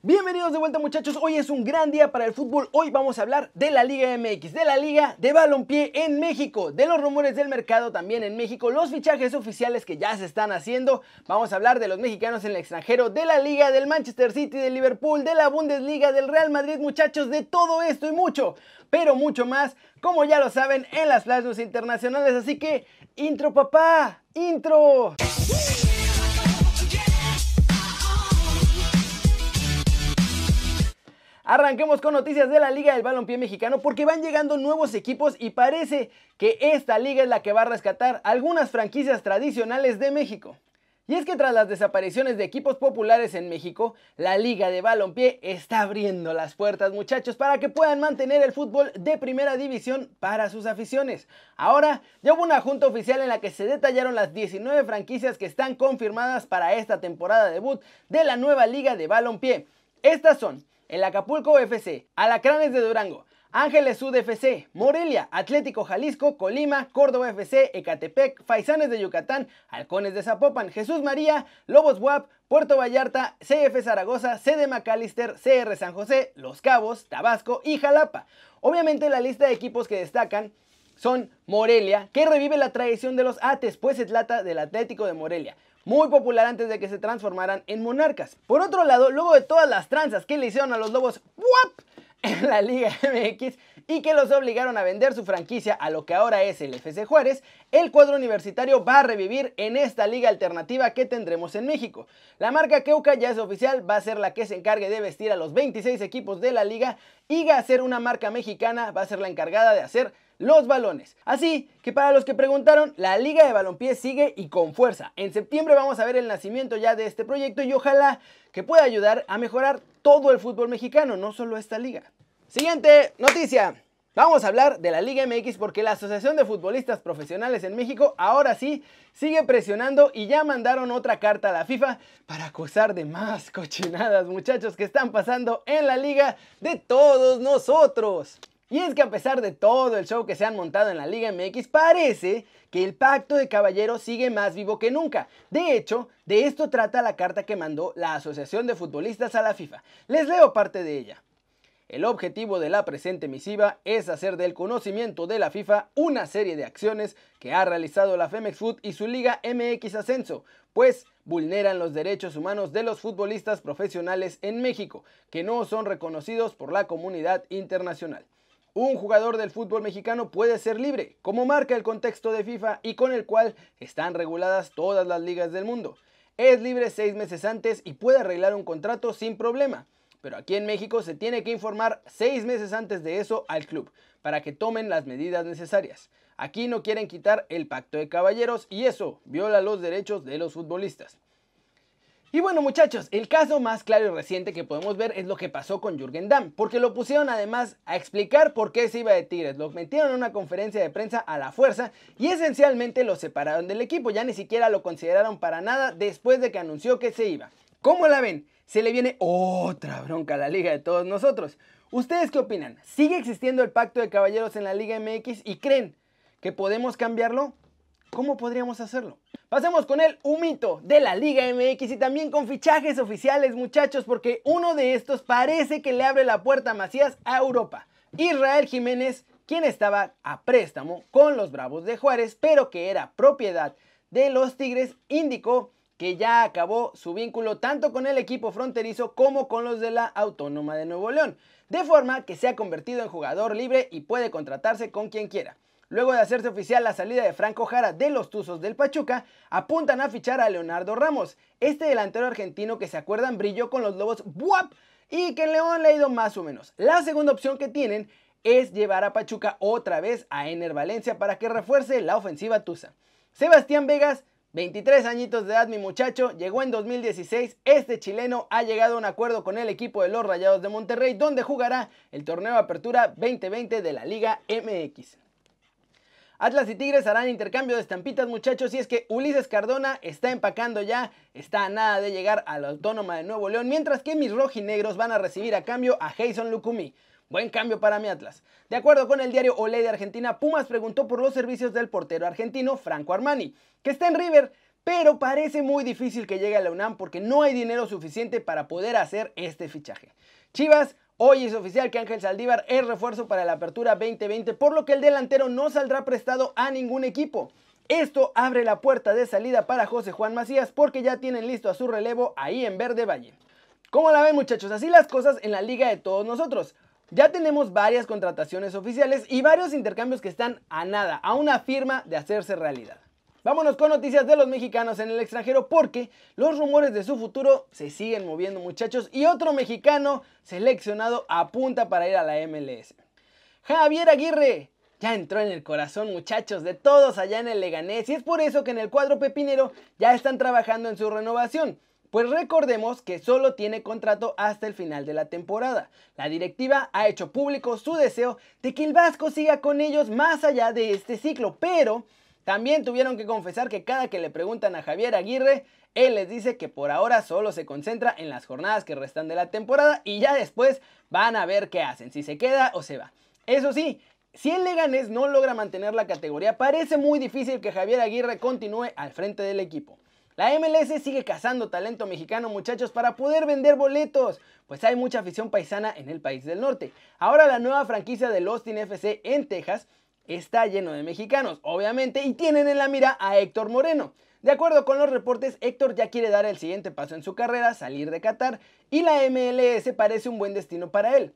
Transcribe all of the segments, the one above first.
Bienvenidos de vuelta muchachos, hoy es un gran día para el fútbol, hoy vamos a hablar de la Liga MX, de la Liga de Balompié en México, de los rumores del mercado también en México, los fichajes oficiales que ya se están haciendo, vamos a hablar de los mexicanos en el extranjero, de la Liga del Manchester City, de Liverpool, de la Bundesliga, del Real Madrid muchachos, de todo esto y mucho, pero mucho más, como ya lo saben, en las plazas internacionales, así que, intro papá, intro. Arranquemos con noticias de la Liga del Balompié Mexicano porque van llegando nuevos equipos y parece que esta liga es la que va a rescatar algunas franquicias tradicionales de México. Y es que tras las desapariciones de equipos populares en México, la Liga de Balompié está abriendo las puertas, muchachos, para que puedan mantener el fútbol de primera división para sus aficiones. Ahora, ya hubo una junta oficial en la que se detallaron las 19 franquicias que están confirmadas para esta temporada debut de la nueva Liga de Balompié. Estas son el Acapulco FC, Alacranes de Durango, Ángeles Sud FC, Morelia, Atlético Jalisco, Colima, Córdoba FC, Ecatepec, Faisanes de Yucatán, Halcones de Zapopan, Jesús María, Lobos WAP, Puerto Vallarta, CF Zaragoza, CD McAllister, CR San José, Los Cabos, Tabasco y Jalapa. Obviamente la lista de equipos que destacan son Morelia, que revive la tradición de los Ates, pues se trata del Atlético de Morelia muy popular antes de que se transformaran en monarcas. Por otro lado, luego de todas las tranzas que le hicieron a los lobos en la Liga MX y que los obligaron a vender su franquicia a lo que ahora es el FC Juárez, el cuadro universitario va a revivir en esta liga alternativa que tendremos en México. La marca Keuka ya es oficial, va a ser la que se encargue de vestir a los 26 equipos de la liga y a ser una marca mexicana, va a ser la encargada de hacer los balones. Así que para los que preguntaron, la Liga de Balompié sigue y con fuerza. En septiembre vamos a ver el nacimiento ya de este proyecto y ojalá que pueda ayudar a mejorar todo el fútbol mexicano, no solo esta liga. Siguiente noticia. Vamos a hablar de la Liga MX porque la Asociación de Futbolistas Profesionales en México ahora sí sigue presionando y ya mandaron otra carta a la FIFA para acusar de más cochinadas muchachos que están pasando en la liga de todos nosotros. Y es que a pesar de todo el show que se han montado en la Liga MX, parece que el pacto de caballeros sigue más vivo que nunca. De hecho, de esto trata la carta que mandó la Asociación de Futbolistas a la FIFA. Les leo parte de ella. El objetivo de la presente misiva es hacer del conocimiento de la FIFA una serie de acciones que ha realizado la Femex Foot y su Liga MX Ascenso, pues vulneran los derechos humanos de los futbolistas profesionales en México, que no son reconocidos por la comunidad internacional. Un jugador del fútbol mexicano puede ser libre, como marca el contexto de FIFA y con el cual están reguladas todas las ligas del mundo. Es libre seis meses antes y puede arreglar un contrato sin problema. Pero aquí en México se tiene que informar seis meses antes de eso al club, para que tomen las medidas necesarias. Aquí no quieren quitar el pacto de caballeros y eso viola los derechos de los futbolistas. Y bueno muchachos, el caso más claro y reciente que podemos ver es lo que pasó con Jürgen Damm, porque lo pusieron además a explicar por qué se iba de Tigres, lo metieron en una conferencia de prensa a la fuerza y esencialmente lo separaron del equipo, ya ni siquiera lo consideraron para nada después de que anunció que se iba. ¿Cómo la ven? Se le viene otra bronca a la liga de todos nosotros. ¿Ustedes qué opinan? ¿Sigue existiendo el pacto de caballeros en la Liga MX y creen que podemos cambiarlo? ¿Cómo podríamos hacerlo? Pasemos con el humito de la Liga MX y también con fichajes oficiales muchachos porque uno de estos parece que le abre la puerta a Macías a Europa. Israel Jiménez, quien estaba a préstamo con los Bravos de Juárez pero que era propiedad de los Tigres, indicó que ya acabó su vínculo tanto con el equipo fronterizo como con los de la Autónoma de Nuevo León, de forma que se ha convertido en jugador libre y puede contratarse con quien quiera. Luego de hacerse oficial la salida de Franco Jara de los Tuzos del Pachuca, apuntan a fichar a Leonardo Ramos, este delantero argentino que se acuerdan brilló con los Lobos ¡buap! y que en León le ha ido más o menos. La segunda opción que tienen es llevar a Pachuca otra vez a Ener Valencia para que refuerce la ofensiva Tusa. Sebastián Vegas 23 añitos de edad mi muchacho, llegó en 2016, este chileno ha llegado a un acuerdo con el equipo de los Rayados de Monterrey donde jugará el torneo de apertura 2020 de la Liga MX. Atlas y Tigres harán intercambio de estampitas muchachos y es que Ulises Cardona está empacando ya, está a nada de llegar a la Autónoma de Nuevo León, mientras que mis rojinegros van a recibir a cambio a Jason Lukumi. Buen cambio para mi Atlas. De acuerdo con el diario Olé de Argentina, Pumas preguntó por los servicios del portero argentino Franco Armani, que está en River, pero parece muy difícil que llegue a la UNAM porque no hay dinero suficiente para poder hacer este fichaje. Chivas Hoy es oficial que Ángel Saldívar es refuerzo para la apertura 2020, por lo que el delantero no saldrá prestado a ningún equipo. Esto abre la puerta de salida para José Juan Macías porque ya tienen listo a su relevo ahí en Verde Valle. ¿Cómo la ven muchachos? Así las cosas en la liga de todos nosotros. Ya tenemos varias contrataciones oficiales y varios intercambios que están a nada, a una firma de hacerse realidad. Vámonos con noticias de los mexicanos en el extranjero porque los rumores de su futuro se siguen moviendo muchachos y otro mexicano seleccionado apunta para ir a la MLS. Javier Aguirre ya entró en el corazón muchachos de todos allá en el Leganés y es por eso que en el cuadro pepinero ya están trabajando en su renovación. Pues recordemos que solo tiene contrato hasta el final de la temporada. La directiva ha hecho público su deseo de que el Vasco siga con ellos más allá de este ciclo, pero también tuvieron que confesar que cada que le preguntan a Javier Aguirre, él les dice que por ahora solo se concentra en las jornadas que restan de la temporada y ya después van a ver qué hacen, si se queda o se va. Eso sí, si el Leganés no logra mantener la categoría, parece muy difícil que Javier Aguirre continúe al frente del equipo. La MLS sigue cazando talento mexicano muchachos para poder vender boletos, pues hay mucha afición paisana en el país del norte. Ahora la nueva franquicia del Austin FC en Texas está lleno de mexicanos, obviamente, y tienen en la mira a Héctor Moreno. De acuerdo con los reportes, Héctor ya quiere dar el siguiente paso en su carrera, salir de Qatar, y la MLS parece un buen destino para él.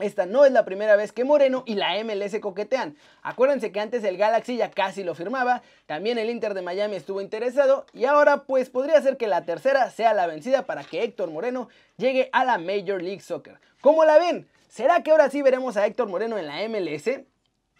Esta no es la primera vez que Moreno y la MLS coquetean. Acuérdense que antes el Galaxy ya casi lo firmaba, también el Inter de Miami estuvo interesado y ahora pues podría ser que la tercera sea la vencida para que Héctor Moreno llegue a la Major League Soccer. ¿Cómo la ven? ¿Será que ahora sí veremos a Héctor Moreno en la MLS?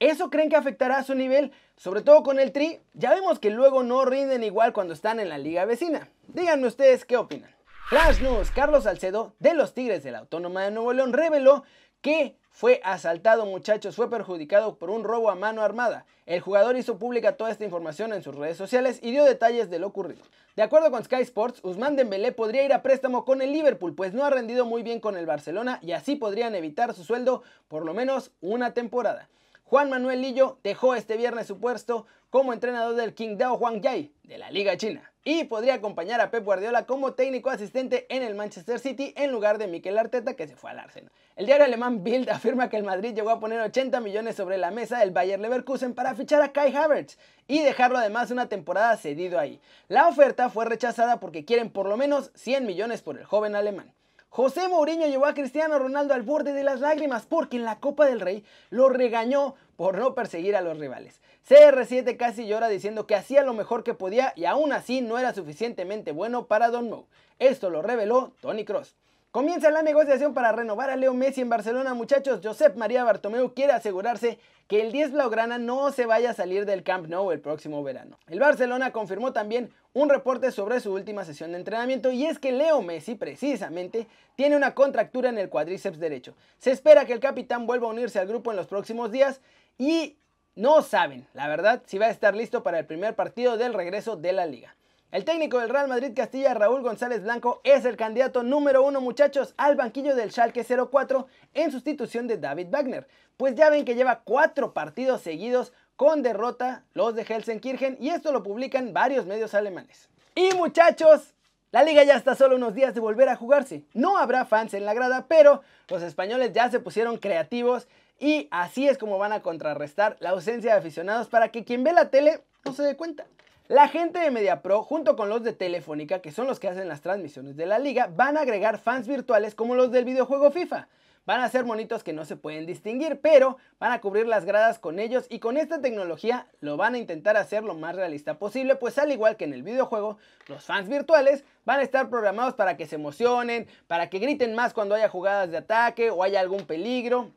¿Eso creen que afectará a su nivel? Sobre todo con el Tri, ya vemos que luego no rinden igual cuando están en la liga vecina. Díganme ustedes qué opinan. Flash News, Carlos Salcedo de los Tigres de la Autónoma de Nuevo León reveló que fue asaltado muchachos, fue perjudicado por un robo a mano armada. El jugador hizo pública toda esta información en sus redes sociales y dio detalles de lo ocurrido. De acuerdo con Sky Sports, Usman Dembélé podría ir a préstamo con el Liverpool, pues no ha rendido muy bien con el Barcelona y así podrían evitar su sueldo por lo menos una temporada. Juan Manuel Lillo dejó este viernes su puesto como entrenador del Qingdao Huangjai de la Liga China y podría acompañar a Pep Guardiola como técnico asistente en el Manchester City en lugar de Mikel Arteta que se fue al Arsenal. El diario alemán Bild afirma que el Madrid llegó a poner 80 millones sobre la mesa del Bayer Leverkusen para fichar a Kai Havertz y dejarlo además una temporada cedido ahí. La oferta fue rechazada porque quieren por lo menos 100 millones por el joven alemán. José Mourinho llevó a Cristiano Ronaldo al borde de las lágrimas porque en la Copa del Rey lo regañó por no perseguir a los rivales. CR7 casi llora diciendo que hacía lo mejor que podía y aún así no era suficientemente bueno para Don Mo. Esto lo reveló Tony Cross. Comienza la negociación para renovar a Leo Messi en Barcelona, muchachos. Josep María Bartomeu quiere asegurarse que el 10 Blaugrana no se vaya a salir del Camp Nou el próximo verano. El Barcelona confirmó también un reporte sobre su última sesión de entrenamiento y es que Leo Messi precisamente tiene una contractura en el cuádriceps derecho. Se espera que el capitán vuelva a unirse al grupo en los próximos días y no saben, la verdad, si va a estar listo para el primer partido del regreso de la liga. El técnico del Real Madrid Castilla, Raúl González Blanco, es el candidato número uno, muchachos, al banquillo del Schalke 04 en sustitución de David Wagner. Pues ya ven que lleva cuatro partidos seguidos con derrota los de Helsenkirchen y esto lo publican varios medios alemanes. Y muchachos, la liga ya está solo unos días de volver a jugarse. No habrá fans en la grada, pero los españoles ya se pusieron creativos y así es como van a contrarrestar la ausencia de aficionados para que quien ve la tele no se dé cuenta. La gente de MediaPro, junto con los de Telefónica, que son los que hacen las transmisiones de la liga, van a agregar fans virtuales como los del videojuego FIFA. Van a ser monitos que no se pueden distinguir, pero van a cubrir las gradas con ellos y con esta tecnología lo van a intentar hacer lo más realista posible, pues al igual que en el videojuego, los fans virtuales van a estar programados para que se emocionen, para que griten más cuando haya jugadas de ataque o haya algún peligro,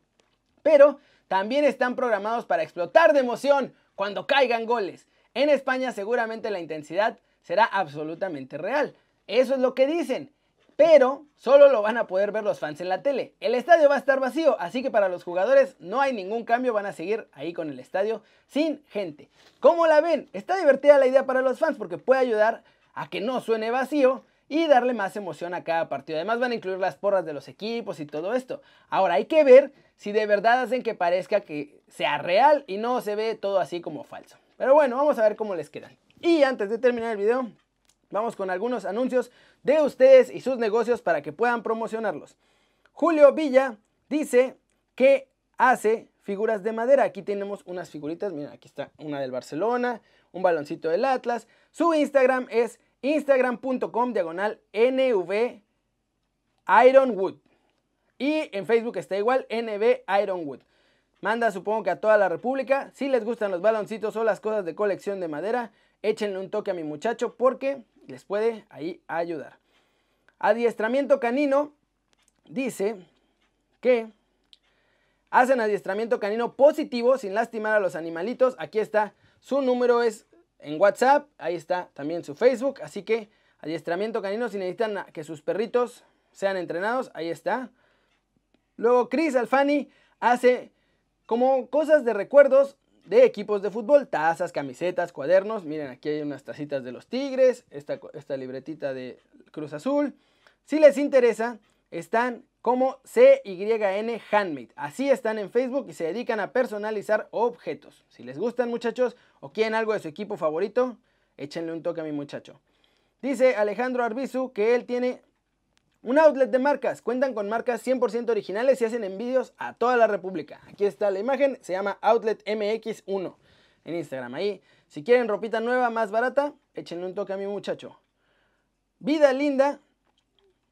pero también están programados para explotar de emoción cuando caigan goles. En España seguramente la intensidad será absolutamente real. Eso es lo que dicen. Pero solo lo van a poder ver los fans en la tele. El estadio va a estar vacío, así que para los jugadores no hay ningún cambio, van a seguir ahí con el estadio sin gente. ¿Cómo la ven? Está divertida la idea para los fans porque puede ayudar a que no suene vacío y darle más emoción a cada partido. Además van a incluir las porras de los equipos y todo esto. Ahora hay que ver si de verdad hacen que parezca que sea real y no se ve todo así como falso. Pero bueno, vamos a ver cómo les quedan. Y antes de terminar el video, vamos con algunos anuncios de ustedes y sus negocios para que puedan promocionarlos. Julio Villa dice que hace figuras de madera. Aquí tenemos unas figuritas, miren, aquí está una del Barcelona, un baloncito del Atlas. Su Instagram es instagram.com diagonal NV Ironwood. Y en Facebook está igual NV Ironwood. Manda supongo que a toda la República. Si les gustan los baloncitos o las cosas de colección de madera, échenle un toque a mi muchacho porque les puede ahí ayudar. Adiestramiento canino dice que hacen adiestramiento canino positivo sin lastimar a los animalitos. Aquí está, su número es en WhatsApp, ahí está también su Facebook, así que adiestramiento canino si necesitan que sus perritos sean entrenados, ahí está. Luego Chris Alfani hace como cosas de recuerdos de equipos de fútbol, tazas, camisetas, cuadernos. Miren, aquí hay unas tacitas de los Tigres, esta, libretita de Cruz Azul. Si les interesa, están como CYN Handmade. Así están en Facebook y se dedican a personalizar objetos. Si les gustan muchachos o quieren algo de su equipo favorito, échenle un toque a mi muchacho. Dice Alejandro Arbizu que él tiene un outlet de marcas. Cuentan con marcas 100% originales y hacen envíos a toda la República. Aquí está la imagen, se llama Outlet MX1 en Instagram. Ahí, si quieren ropita nueva más barata, échenle un toque a mi muchacho. Vida Linda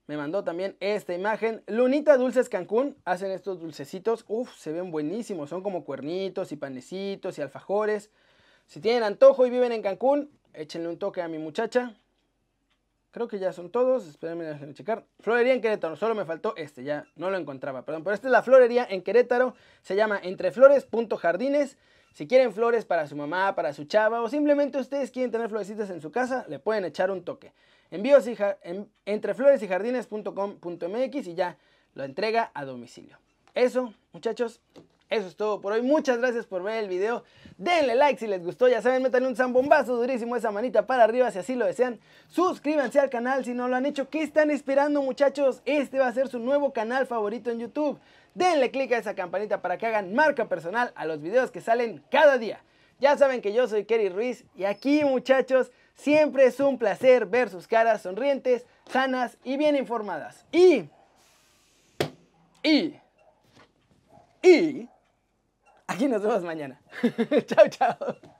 me mandó también esta imagen. Lunita Dulces Cancún hacen estos dulcecitos. Uf, se ven buenísimos. Son como cuernitos y panecitos y alfajores. Si tienen antojo y viven en Cancún, échenle un toque a mi muchacha. Creo que ya son todos. Espérenme, déjenme checar. Florería en Querétaro. Solo me faltó este. Ya no lo encontraba. Perdón. Pero esta es la florería en Querétaro. Se llama Entreflores.jardines. Si quieren flores para su mamá, para su chava o simplemente ustedes quieren tener florecitas en su casa, le pueden echar un toque. Envíos y en, entrefloresyjardines.com.mx y ya lo entrega a domicilio. Eso, muchachos, eso es todo por hoy. Muchas gracias por ver el video. Denle like si les gustó. Ya saben, métanle un zambombazo durísimo esa manita para arriba si así lo desean. Suscríbanse al canal si no lo han hecho. ¿Qué están esperando, muchachos? Este va a ser su nuevo canal favorito en YouTube. Denle click a esa campanita para que hagan marca personal a los videos que salen cada día. Ya saben que yo soy Kerry Ruiz y aquí, muchachos, Siempre es un placer ver sus caras sonrientes, sanas y bien informadas. Y... Y... Y... Aquí nos vemos mañana. chao, chao.